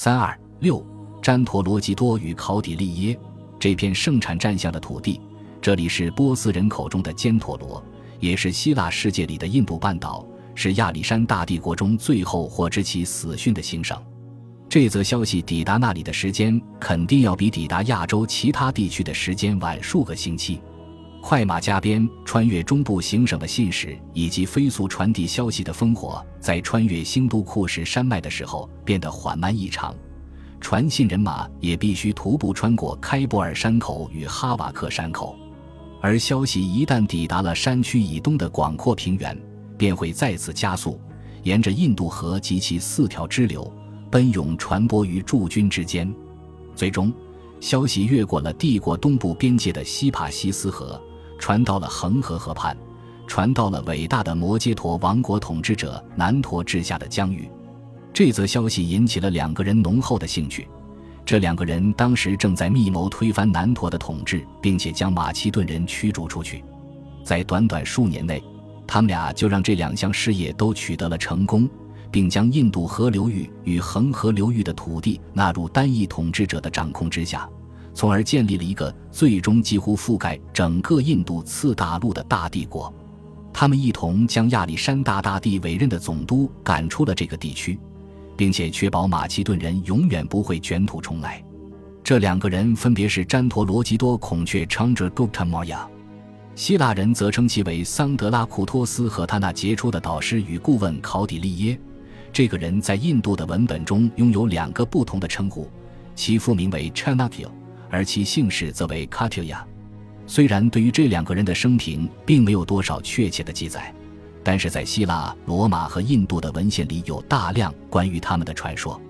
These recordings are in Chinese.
三二六，詹陀罗基多与考底利耶这片盛产战象的土地，这里是波斯人口中的坚陀罗，也是希腊世界里的印度半岛，是亚历山大帝国中最后获知其死讯的行省。这则消息抵达那里的时间，肯定要比抵达亚洲其他地区的时间晚数个星期。快马加鞭穿越中部行省的信使，以及飞速传递消息的烽火，在穿越新都库什山脉的时候变得缓慢异常。传信人马也必须徒步穿过开伯尔山口与哈瓦克山口，而消息一旦抵达了山区以东的广阔平原，便会再次加速，沿着印度河及其四条支流奔涌传播于驻军之间。最终，消息越过了帝国东部边界的西帕西斯河。传到了恒河河畔，传到了伟大的摩揭陀王国统治者南陀治下的疆域。这则消息引起了两个人浓厚的兴趣。这两个人当时正在密谋推翻南陀的统治，并且将马其顿人驱逐出去。在短短数年内，他们俩就让这两项事业都取得了成功，并将印度河流域与恒河流域的土地纳入单一统治者的掌控之下。从而建立了一个最终几乎覆盖整个印度次大陆的大帝国。他们一同将亚历山大大帝委任的总督赶出了这个地区，并且确保马其顿人永远不会卷土重来。这两个人分别是詹陀罗吉多孔雀 Chandragupta Maurya，希腊人则称其为桑德拉库托斯和他那杰出的导师与顾问考底利耶。这个人在印度的文本中拥有两个不同的称呼，其父名为 Chanakya。而其姓氏则为卡提亚。虽然对于这两个人的生平并没有多少确切的记载，但是在希腊、罗马和印度的文献里有大量关于他们的传说。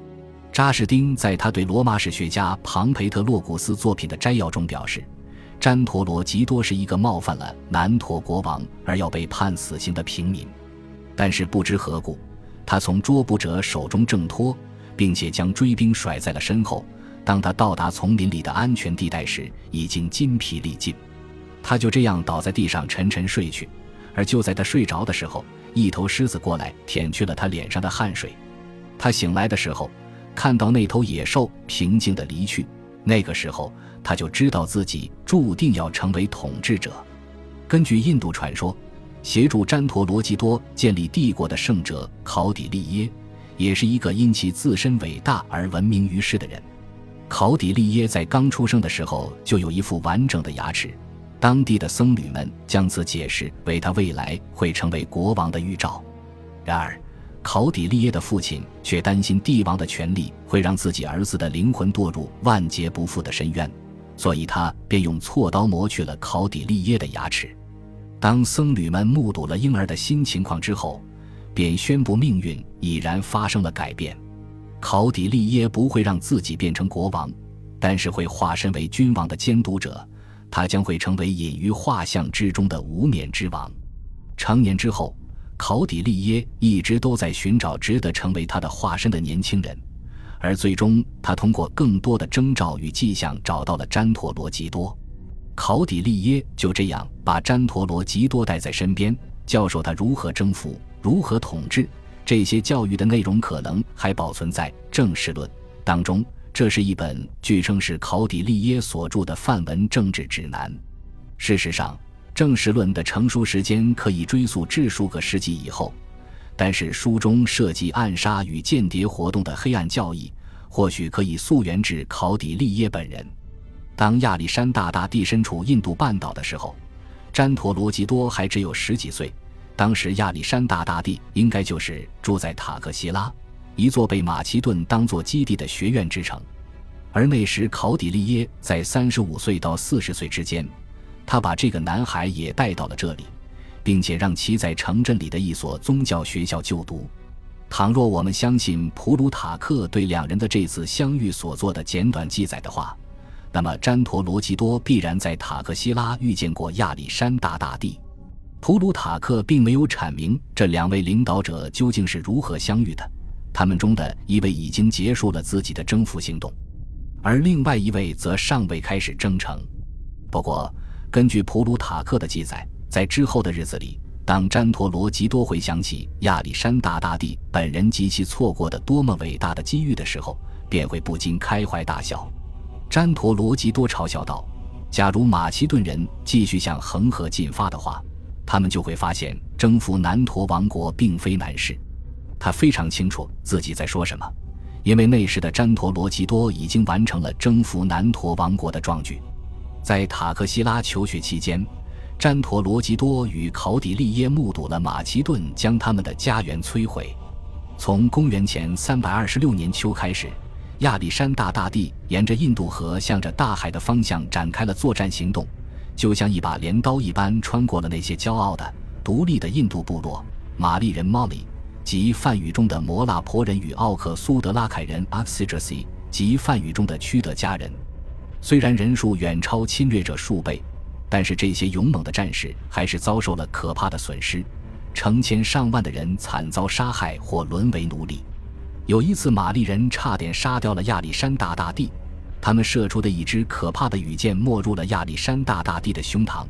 扎士丁在他对罗马史学家庞培特洛古斯作品的摘要中表示，詹陀罗吉多是一个冒犯了南陀国王而要被判死刑的平民，但是不知何故，他从捉捕者手中挣脱，并且将追兵甩在了身后。当他到达丛林里的安全地带时，已经筋疲力尽，他就这样倒在地上沉沉睡去。而就在他睡着的时候，一头狮子过来舔去了他脸上的汗水。他醒来的时候，看到那头野兽平静地离去。那个时候，他就知道自己注定要成为统治者。根据印度传说，协助詹陀罗基多建立帝国的圣者考底利耶，也是一个因其自身伟大而闻名于世的人。考底利耶在刚出生的时候就有一副完整的牙齿，当地的僧侣们将此解释为他未来会成为国王的预兆。然而，考底利耶的父亲却担心帝王的权力会让自己儿子的灵魂堕入万劫不复的深渊，所以他便用锉刀磨去了考底利耶的牙齿。当僧侣们目睹了婴儿的新情况之后，便宣布命运已然发生了改变。考底利耶不会让自己变成国王，但是会化身为君王的监督者。他将会成为隐于画像之中的无冕之王。成年之后，考底利耶一直都在寻找值得成为他的化身的年轻人，而最终他通过更多的征兆与迹象找到了詹陀罗吉多。考底利耶就这样把詹陀罗吉多带在身边，教授他如何征服，如何统治。这些教育的内容可能还保存在《正史论》当中。这是一本据称是考底利耶所著的范文政治指南。事实上，《正史论》的成书时间可以追溯至数个世纪以后，但是书中涉及暗杀与间谍活动的黑暗教义，或许可以溯源至考底利耶本人。当亚历山大大帝身处印度半岛的时候，詹陀罗吉多还只有十几岁。当时亚历山大大帝应该就是住在塔克西拉，一座被马其顿当作基地的学院之城。而那时考底利耶在三十五岁到四十岁之间，他把这个男孩也带到了这里，并且让其在城镇里的一所宗教学校就读。倘若我们相信普鲁塔克对两人的这次相遇所做的简短记载的话，那么詹陀罗吉多必然在塔克西拉遇见过亚历山大大帝。普鲁塔克并没有阐明这两位领导者究竟是如何相遇的，他们中的一位已经结束了自己的征服行动，而另外一位则尚未开始征程。不过，根据普鲁塔克的记载，在之后的日子里，当詹陀罗吉多回想起亚历山大大帝本人及其错过的多么伟大的机遇的时候，便会不禁开怀大笑。詹陀罗吉多嘲笑道：“假如马其顿人继续向恒河进发的话，他们就会发现征服南陀王国并非难事。”他非常清楚自己在说什么，因为那时的詹陀罗基多已经完成了征服南陀王国的壮举。在塔克西拉求学期间，詹陀罗基多与考底利耶目睹了马其顿将他们的家园摧毁。从公元前三百二十六年秋开始，亚历山大大帝沿着印度河向着大海的方向展开了作战行动，就像一把镰刀一般，穿过了那些骄傲的、独立的印度部落——玛丽人 Molly。及梵语中的摩拉婆人与奥克苏德拉凯人 a x i d r a s i 及梵语中的屈德加人，虽然人数远超侵略者数倍，但是这些勇猛的战士还是遭受了可怕的损失，成千上万的人惨遭杀害或沦为奴隶。有一次，玛丽人差点杀掉了亚历山大大帝，他们射出的一支可怕的羽箭没入了亚历山大大帝的胸膛，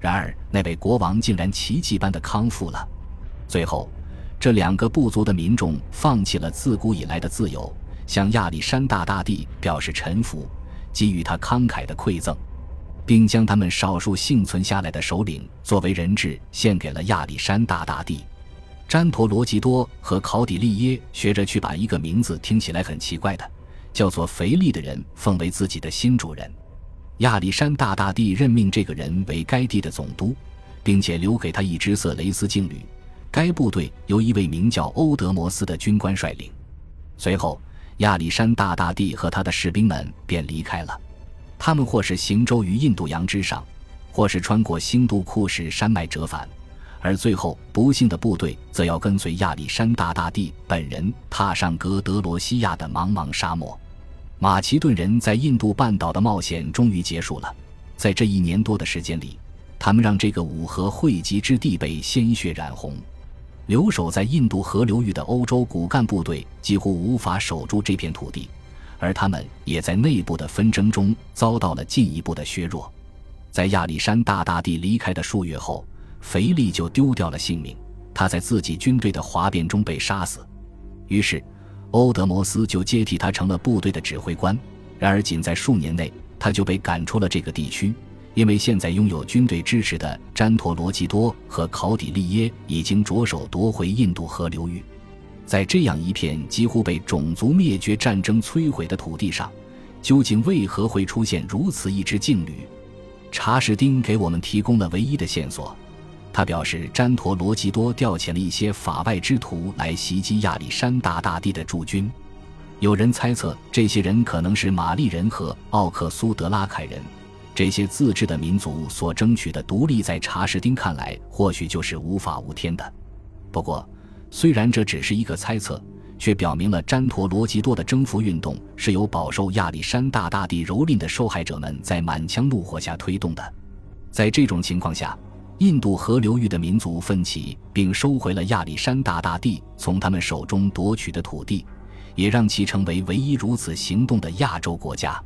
然而那位国王竟然奇迹般的康复了。最后。这两个部族的民众放弃了自古以来的自由，向亚历山大大帝表示臣服，给予他慷慨的馈赠，并将他们少数幸存下来的首领作为人质献给了亚历山大大帝。詹陀罗基多和考底利耶学着去把一个名字听起来很奇怪的，叫做腓力的人奉为自己的新主人。亚历山大大帝任命这个人为该地的总督，并且留给他一支色雷斯劲旅。该部队由一位名叫欧德摩斯的军官率领。随后，亚历山大大帝和他的士兵们便离开了。他们或是行舟于印度洋之上，或是穿过新都库什山脉折返，而最后不幸的部队则要跟随亚历山大大帝本人踏上格德罗西亚的茫茫沙漠。马其顿人在印度半岛的冒险终于结束了。在这一年多的时间里，他们让这个五河汇集之地被鲜血染红。留守在印度河流域的欧洲骨干部队几乎无法守住这片土地，而他们也在内部的纷争中遭到了进一步的削弱。在亚历山大大帝离开的数月后，腓力就丢掉了性命，他在自己军队的哗变中被杀死。于是，欧德摩斯就接替他成了部队的指挥官。然而，仅在数年内，他就被赶出了这个地区。因为现在拥有军队支持的詹陀罗基多和考底利耶已经着手夺回印度河流域，在这样一片几乎被种族灭绝战争摧毁的土地上，究竟为何会出现如此一支劲旅？查士丁给我们提供了唯一的线索。他表示，詹陀罗基多调遣了一些法外之徒来袭击亚历山大大帝的驻军。有人猜测，这些人可能是玛丽人和奥克苏德拉凯人。这些自治的民族所争取的独立，在查士丁看来，或许就是无法无天的。不过，虽然这只是一个猜测，却表明了詹陀罗基多的征服运动是由饱受亚历山大大帝蹂躏的受害者们在满腔怒火下推动的。在这种情况下，印度河流域的民族奋起，并收回了亚历山大大帝从他们手中夺取的土地，也让其成为唯一如此行动的亚洲国家。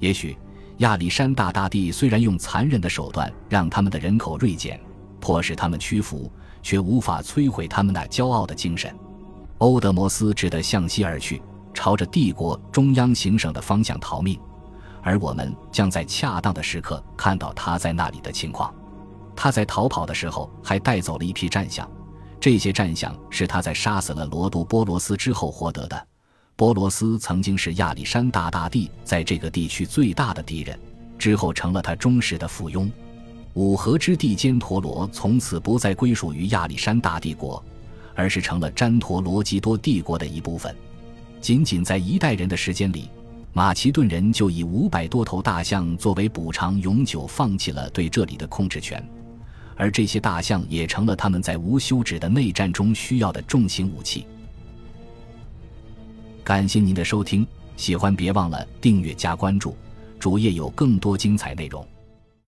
也许。亚历山大大帝虽然用残忍的手段让他们的人口锐减，迫使他们屈服，却无法摧毁他们那骄傲的精神。欧德摩斯只得向西而去，朝着帝国中央行省的方向逃命，而我们将在恰当的时刻看到他在那里的情况。他在逃跑的时候还带走了一批战象，这些战象是他在杀死了罗杜波罗斯之后获得的。波罗斯曾经是亚历山大大帝在这个地区最大的敌人，之后成了他忠实的附庸。五河之地坚陀罗从此不再归属于亚历山大帝国，而是成了詹陀罗基多帝国的一部分。仅仅在一代人的时间里，马其顿人就以五百多头大象作为补偿，永久放弃了对这里的控制权，而这些大象也成了他们在无休止的内战中需要的重型武器。感谢您的收听，喜欢别忘了订阅加关注，主页有更多精彩内容。